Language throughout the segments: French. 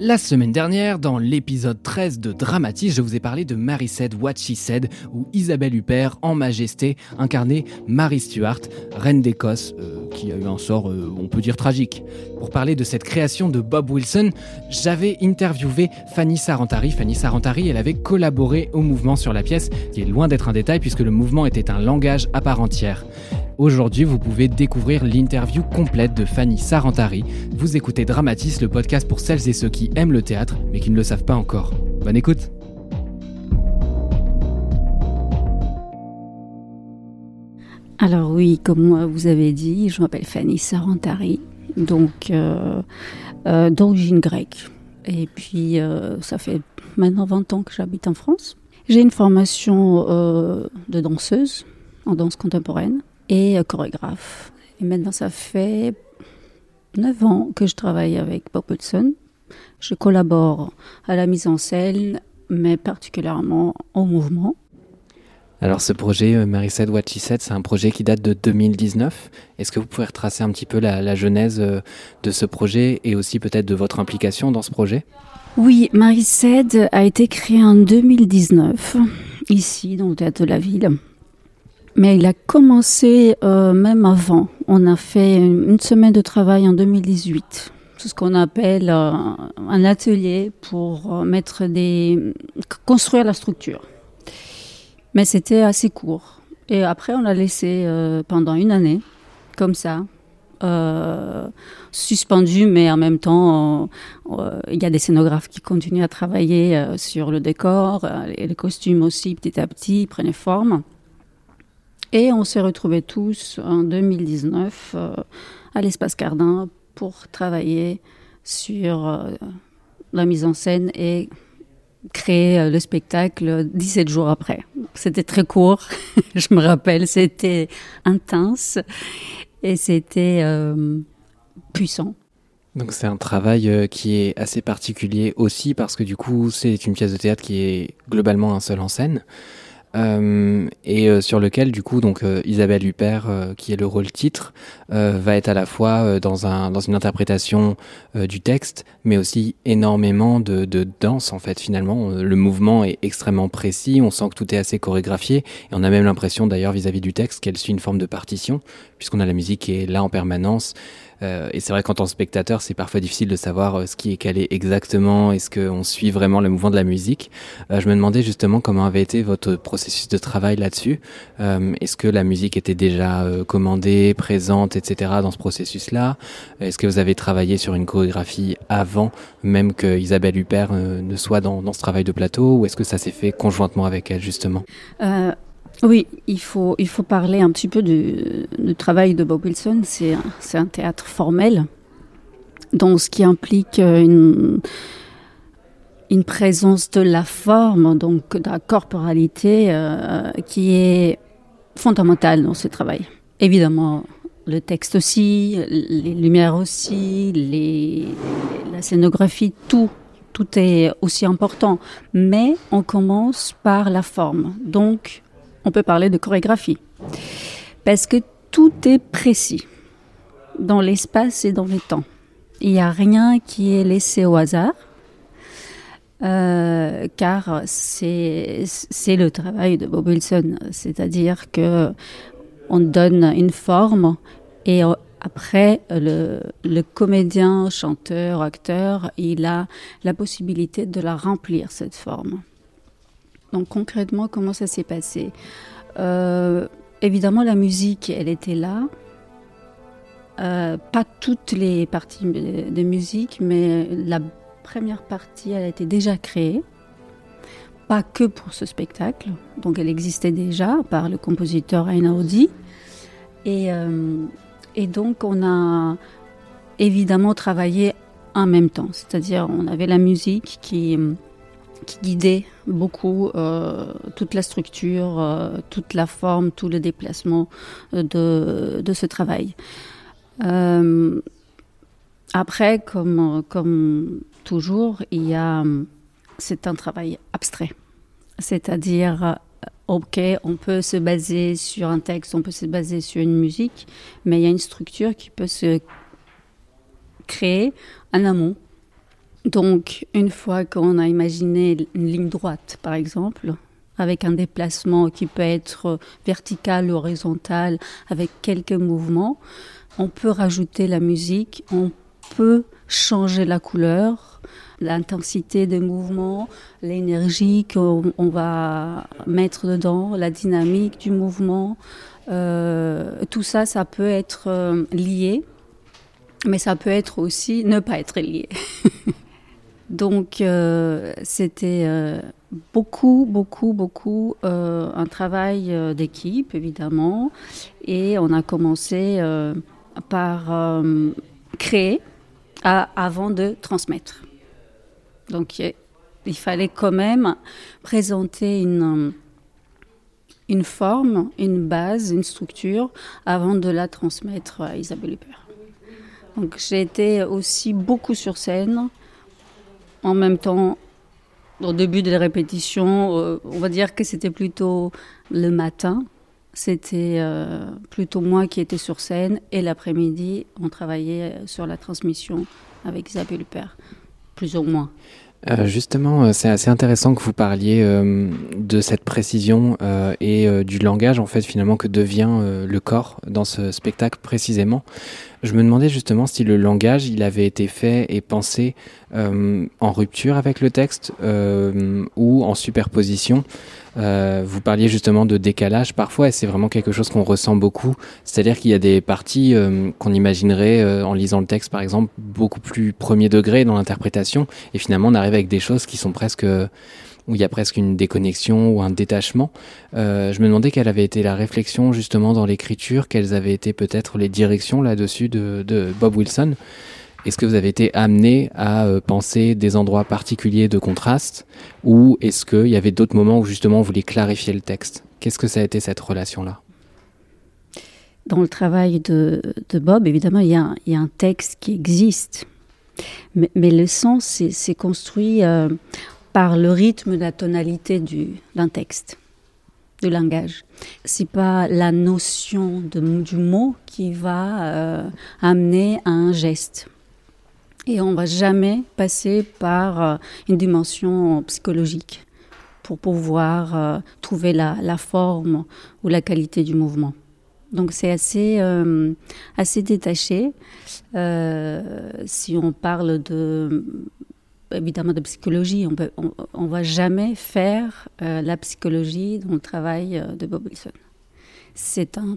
La semaine dernière, dans l'épisode 13 de Dramatis, je vous ai parlé de Mary Said What She Said, où Isabelle Huppert, en majesté, incarnait Mary Stuart, reine d'Écosse, euh, qui a eu un sort, euh, on peut dire, tragique. Pour parler de cette création de Bob Wilson, j'avais interviewé Fanny Sarantari. Fanny Sarantari, elle avait collaboré au mouvement sur la pièce, qui est loin d'être un détail puisque le mouvement était un langage à part entière. Aujourd'hui, vous pouvez découvrir l'interview complète de Fanny Sarantari. Vous écoutez Dramatis, le podcast pour celles et ceux qui aiment le théâtre, mais qui ne le savent pas encore. Bonne écoute Alors oui, comme vous avez dit, je m'appelle Fanny Sarantari, donc euh, euh, d'origine grecque. Et puis, euh, ça fait maintenant 20 ans que j'habite en France. J'ai une formation de danseuse en danse contemporaine et euh, chorégraphe. Et maintenant, ça fait 9 ans que je travaille avec Bob Hudson. Je collabore à la mise en scène, mais particulièrement au mouvement. Alors ce projet, euh, Mary Said What She Said, c'est un projet qui date de 2019. Est-ce que vous pouvez retracer un petit peu la, la genèse euh, de ce projet et aussi peut-être de votre implication dans ce projet? Oui, Marie Said a été créée en 2019, ici, dans le théâtre de la ville. Mais il a commencé euh, même avant. On a fait une, semaine de travail en 2018. C'est ce qu'on appelle euh, un atelier pour euh, mettre des, construire la structure. Mais c'était assez court. Et après, on l'a laissé pendant une année, comme ça, euh, suspendu, mais en même temps, il y a des scénographes qui continuent à travailler sur le décor, et les costumes aussi, petit à petit, prenaient forme. Et on s'est retrouvés tous en 2019 euh, à l'espace Cardin pour travailler sur euh, la mise en scène et créer euh, le spectacle 17 jours après. C'était très court, je me rappelle, c'était intense et c'était puissant. Donc c'est un travail qui est assez particulier aussi parce que du coup c'est une pièce de théâtre qui est globalement un seul en scène. Euh, et euh, sur lequel du coup donc euh, Isabelle Huppert euh, qui est le rôle titre euh, va être à la fois dans un dans une interprétation du texte mais aussi énormément de, de danse en fait finalement. Le mouvement est extrêmement précis on sent que tout est assez chorégraphié et on a même l'impression d'ailleurs vis-à-vis du texte qu'elle suit une forme de partition puisqu'on a la musique qui est là en permanence euh, et c'est vrai qu'en tant que spectateur, c'est parfois difficile de savoir euh, ce qui est calé exactement, est-ce qu'on suit vraiment le mouvement de la musique? Euh, je me demandais justement comment avait été votre processus de travail là-dessus. Est-ce que la musique était déjà commandée, présente, etc. dans ce processus-là? Est-ce que vous avez travaillé sur une chorégraphie avant même que Isabelle Huppert ne soit dans, ce travail de plateau? Ou est-ce que ça s'est fait conjointement avec elle justement? Oui, il faut, il faut parler un petit peu du, du travail de Bob Wilson. C'est un, théâtre formel, donc ce qui implique euh, une, une présence de la forme, donc de la corporalité, euh, qui est fondamentale dans ce travail. Évidemment, le texte aussi, les lumières aussi, les, la scénographie, tout, tout est aussi important. Mais on commence par la forme. Donc, on peut parler de chorégraphie. Parce que tout est précis dans l'espace et dans le temps. Il n'y a rien qui est laissé au hasard, euh, car c'est le travail de Bob Wilson. C'est-à-dire que on donne une forme et après, le, le comédien, chanteur, acteur, il a la possibilité de la remplir, cette forme. Donc concrètement, comment ça s'est passé? Euh, Évidemment, la musique, elle était là. Euh, pas toutes les parties de, musique, mais la première partie, elle a été déjà créée. Pas que pour ce spectacle, donc elle existait déjà par le compositeur Einaudi. Et euh, Et donc, on a évidemment travaillé en même temps. C'est-à-dire, on avait la musique qui, qui guidait beaucoup euh, toute la structure, euh, toute la forme, tout le déplacement de, de ce travail. Euh, après, comme, comme toujours, il y a, c'est un travail abstrait. C'est-à-dire, ok, on peut se baser sur un texte, on peut se baser sur une musique, mais il y a une structure qui peut se créer en amont. Donc, une fois qu'on a imaginé une ligne droite, par exemple, avec un déplacement qui peut être vertical horizontal, avec quelques mouvements, on peut rajouter la musique, on peut changer la couleur, l'intensité des mouvements, l'énergie qu'on va mettre dedans, la dynamique du mouvement. Euh, tout ça, ça peut être euh, lié, mais ça peut être aussi ne pas être lié. Donc, euh, c'était beaucoup, beaucoup, beaucoup un travail d'équipe, évidemment. Et on a commencé par créer avant de transmettre. Donc il fallait quand même présenter une, une forme, une base, une structure avant de la transmettre à Isabelle Huppert. Donc j'ai été aussi beaucoup sur scène, en même temps au début des répétitions, euh, on va dire que c'était plutôt le matin. C'était euh, plutôt moi qui étais sur scène et l'après-midi, on travaillait sur la transmission avec Isabelle Huppert plus ou moins. Euh, justement, euh, c'est assez intéressant que vous parliez euh, de cette précision et du langage en fait finalement que devient le corps dans ce spectacle précisément. Je me demandais justement si le langage il avait été fait et pensé en rupture avec le texte ou en superposition. Euh, vous parliez justement de décalage parfois, et c'est vraiment quelque chose qu'on ressent beaucoup. C'est-à-dire qu'il y a des parties euh, qu'on imaginerait euh, en lisant le texte, par exemple, beaucoup plus premier degré dans l'interprétation, et finalement on arrive avec des choses qui sont presque où il y a presque une déconnexion ou un détachement. je me demandais quelle avait été la réflexion justement dans l'écriture, quelles avaient été peut-être les directions là-dessus de, Bob Wilson. Est-ce que vous avez été amené à euh, penser des endroits particuliers de contraste ou est-ce qu'il y avait d'autres moments où justement vous vouliez clarifier le texte? Qu'est-ce que ça a été cette relation-là? Dans le travail de, Bob, évidemment, il y, a, un texte qui existe. Mais, le sens, c'est construit euh, par le rythme, la tonalité d'un texte, du langage. C'est pas la notion de, du mot qui va euh, amener à un geste. Et on va jamais passer par euh, une dimension psychologique pour pouvoir euh, trouver la, forme ou la qualité du mouvement. Donc c'est assez, assez détaché. si on parle de, évidemment de psychologie, on ne va jamais faire la psychologie dans le travail de Bob Wilson. C'est un,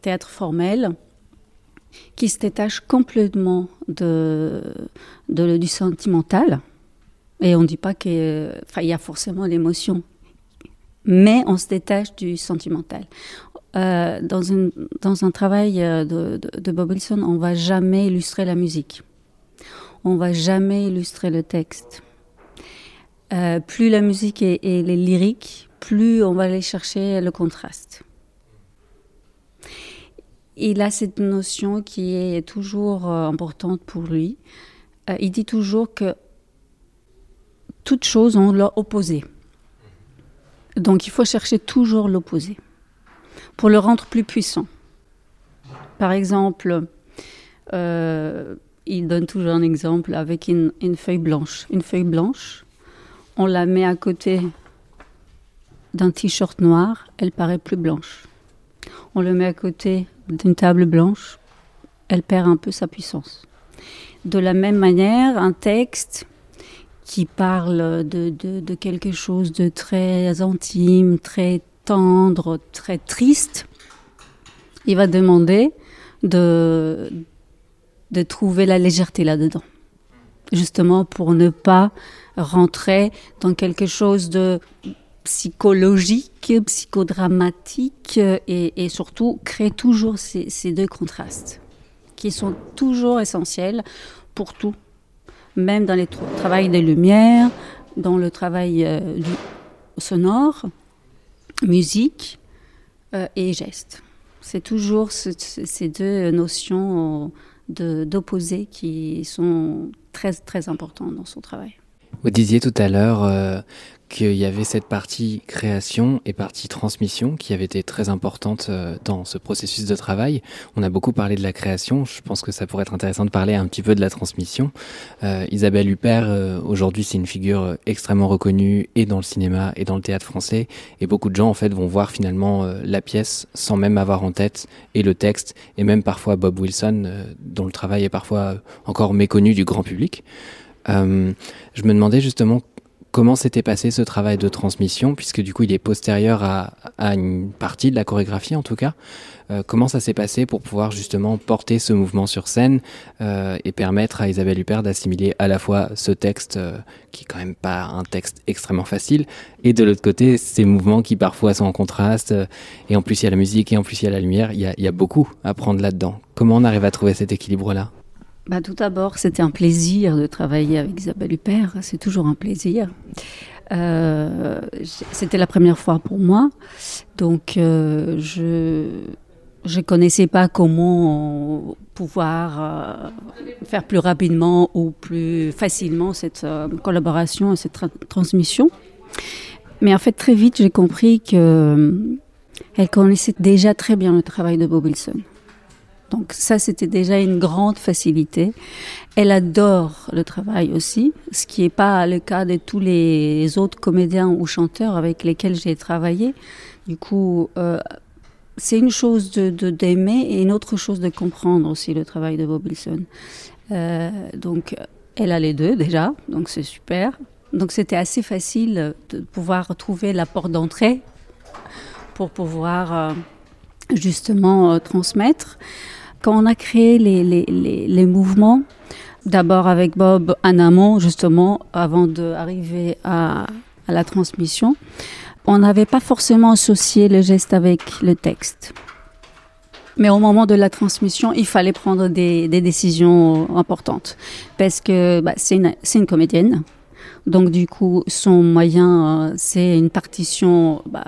théâtre formel qui se détache complètement du sentimental. Et on ne dit pas qu'il y a forcément l'émotion, mais on se détache du sentimental. Euh, dans, un travail euh, de, Bob Wilson, on va jamais illustrer la musique. On va jamais illustrer le texte. Euh, plus la musique est, lyrique, plus on va aller chercher le contraste il a cette notion qui est toujours euh, importante pour lui. Euh, il dit toujours que toutes choses ont leur opposé. Donc il faut chercher toujours l'opposé pour le rendre plus puissant. Par exemple, il donne toujours un exemple avec une, une, feuille blanche. Une feuille blanche, on la met à côté d'un t-shirt noir, elle paraît plus blanche. On le met à côté d'une table blanche, elle perd un peu sa puissance. De la même manière, un texte qui parle de, quelque chose de très intime, très tendre, très triste, il va demander de, de trouver la légèreté là-dedans. Justement pour ne pas rentrer dans quelque chose de psychologique, psychodramatique et, et surtout créer toujours ces, deux contrastes qui sont toujours essentiels pour tout, même dans le travail des lumières, dans le travail euh, du sonore, musique euh, et geste. C'est toujours ce, ces deux notions d'opposés qui sont très très importantes dans son travail. Vous disiez tout à l'heure euh, qu'il y avait cette partie création et partie transmission qui avait été très importante euh, dans ce processus de travail. On a beaucoup parlé de la création, je pense que ça pourrait être intéressant de parler un petit peu de la transmission. Euh, Isabelle Huppert, euh, aujourd'hui, c'est une figure extrêmement reconnue et dans le cinéma et dans le théâtre français, et beaucoup de gens en fait vont voir finalement la pièce sans même avoir en tête et le texte, et même parfois Bob Wilson, dont le travail est parfois encore méconnu du grand public. Je me demandais justement comment s'était passé ce travail de transmission, puisque du coup il est postérieur à, à une partie de la chorégraphie en tout cas. Euh, comment ça s'est passé pour pouvoir justement porter ce mouvement sur scène euh, et permettre à Isabelle Huppert d'assimiler à la fois ce texte, euh, qui est quand même pas un texte extrêmement facile, et de l'autre côté ces mouvements qui parfois sont en contraste, euh, et en plus il y a la musique et en plus il y a la lumière, il y a, il y a beaucoup à prendre là-dedans. Comment on arrive à trouver cet équilibre-là? Bah, tout d'abord, c'était un plaisir de travailler avec Isabelle Huppert. C'est toujours un plaisir. Euh, c'était la première fois pour moi, donc euh, je je connaissais pas comment pouvoir euh, faire plus rapidement ou plus facilement cette euh, collaboration, cette tra transmission. Mais en fait, très vite, j'ai compris que euh, elle connaissait déjà très bien le travail de Bob Wilson. Donc ça, c'était déjà une grande facilité. Elle adore le travail aussi, ce qui n'est pas le cas de tous les autres comédiens ou chanteurs avec lesquels j'ai travaillé. Du coup, euh, c'est une chose de d'aimer et une autre chose de comprendre aussi le travail de Bob Wilson. Euh, donc, elle a les deux déjà, donc c'est super. Donc c'était assez facile de pouvoir trouver la porte d'entrée pour pouvoir euh, justement transmettre quand on a créé les, les, les, les mouvements, d'abord avec Bob en amont, justement, avant d'arriver à, à la transmission, on n'avait pas forcément associé le geste avec le texte. Mais au moment de la transmission, il fallait prendre des, des décisions importantes. Parce que bah, c'est une, une comédienne. Donc du coup, son moyen, euh, c'est une partition bah,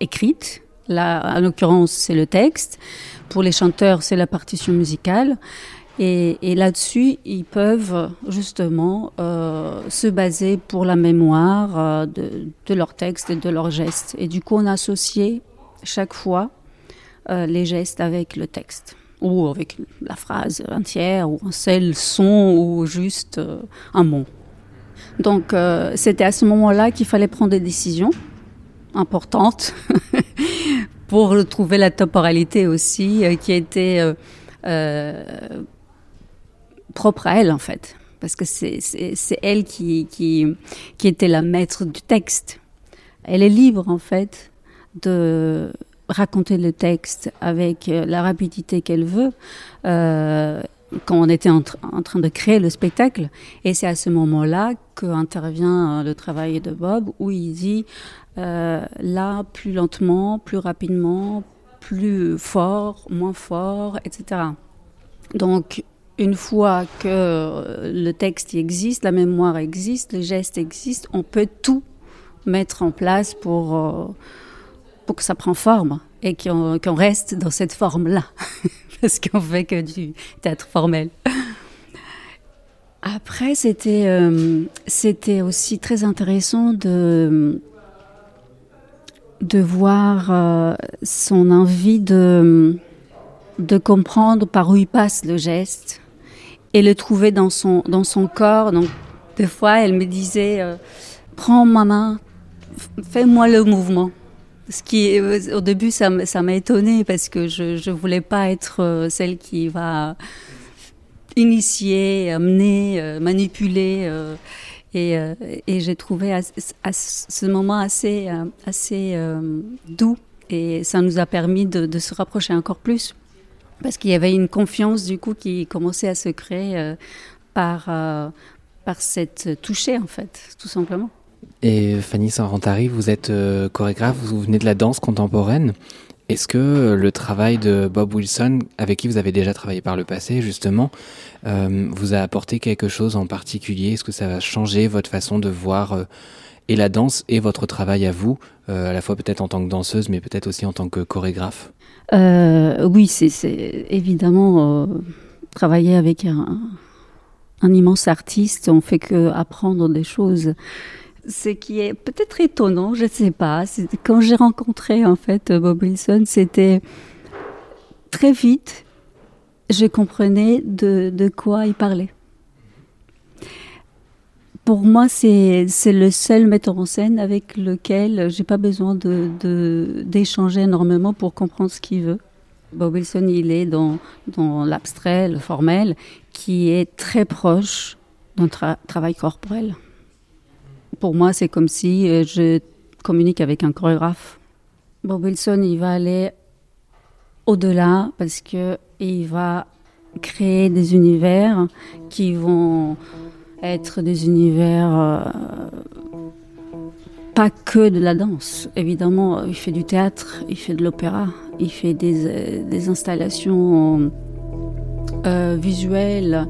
écrite. Là, en l'occurrence, c'est le texte. Pour les chanteurs, c'est la partition musicale. Et, et là-dessus, ils peuvent justement euh, se baser pour la mémoire euh, de, de leur texte et de leurs gestes. Et du coup, on a associé chaque fois euh, les gestes avec le texte ou avec la phrase entière ou un seul son ou juste euh, un mot. Donc, euh, c'était à ce moment-là qu'il fallait prendre des décisions importantes pour trouver la temporalité aussi euh, qui était euh, euh, propre à elle en fait. Parce que c'est elle qui, qui, qui était la maître du texte. Elle est libre en fait de raconter le texte avec euh, la rapidité qu'elle veut. Euh, quand on était en, en, train de créer le spectacle. Et c'est à ce moment-là qu'intervient le travail de Bob, où il dit là, plus lentement, plus rapidement, plus fort, moins fort, etc. Donc, une fois que le texte existe, la mémoire existe, le geste existe, on peut tout mettre en place pour, euh, pour que ça prenne forme et qu'on qu reste dans cette forme-là. Parce qu'on fait que du théâtre formel. Après, c'était euh, c'était aussi très intéressant de de voir euh, son envie de de comprendre par où il passe le geste et le trouver dans son dans son corps. Donc des fois, elle me disait euh, prends ma main, fais-moi le mouvement. Ce qui, au début, ça, ça m'a étonnée parce que je ne voulais pas être euh, celle qui va initier, amener, euh, manipuler. Euh, et, j'ai trouvé ce moment assez, euh, euh, doux et ça nous a permis de, se rapprocher encore plus parce qu'il y avait une confiance du coup qui commençait à se créer par, cette toucher en fait, tout simplement. Et Fanny Sarantari, vous êtes chorégraphe, vous venez de la danse contemporaine. Est-ce que le travail de Bob Wilson, avec qui vous avez déjà travaillé par le passé, justement, euh, vous a apporté quelque chose en particulier? Est-ce que ça va changer votre façon de voir euh, et la danse et votre travail à vous, à la fois peut-être en tant que danseuse, mais peut-être aussi en tant que chorégraphe? Oui, c'est évidemment travailler avec un, un, immense artiste, on fait que apprendre des choses ce qui est peut-être étonnant, je ne sais pas. Quand j'ai rencontré en fait Bob Wilson, c'était très vite, je comprenais de, de quoi il parlait. Pour moi, c'est le seul metteur en scène avec lequel j'ai pas besoin d'échanger de, énormément pour comprendre ce qu'il veut. Bob Wilson, il est dans, dans l'abstrait, le formel, qui est très proche d'un travail corporel pour moi, c'est comme si euh, je communique avec un chorégraphe. Bob Wilson, il va aller au-delà parce que il va créer des univers qui vont être des univers euh, pas que de la danse. Évidemment, il fait du théâtre, il fait de l'opéra, il fait des, euh, des installations visuelles.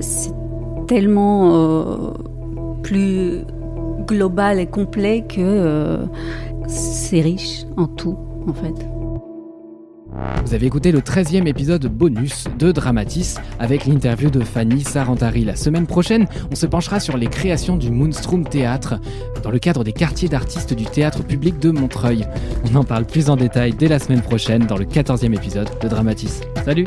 c'est tellement plus global et complet que euh, c'est riche en tout, en fait. Vous avez écouté le 13e épisode bonus de Dramatis avec l'interview de Fanny Sarantari. La semaine prochaine, on se penchera sur les créations du Moonstrom Théâtre dans le cadre des quartiers d'artistes du théâtre public de Montreuil. On en parle plus en détail dès la semaine prochaine dans le 14e épisode de Dramatis. Salut